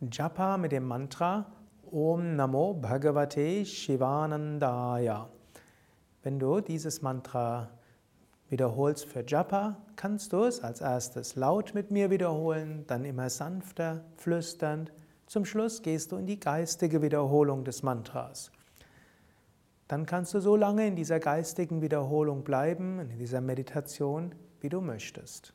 Japa mit dem Mantra Om Namo Bhagavate Shivanandaya. Wenn du dieses Mantra wiederholst für Japa, kannst du es als erstes laut mit mir wiederholen, dann immer sanfter, flüsternd. Zum Schluss gehst du in die geistige Wiederholung des Mantras. Dann kannst du so lange in dieser geistigen Wiederholung bleiben, in dieser Meditation, wie du möchtest.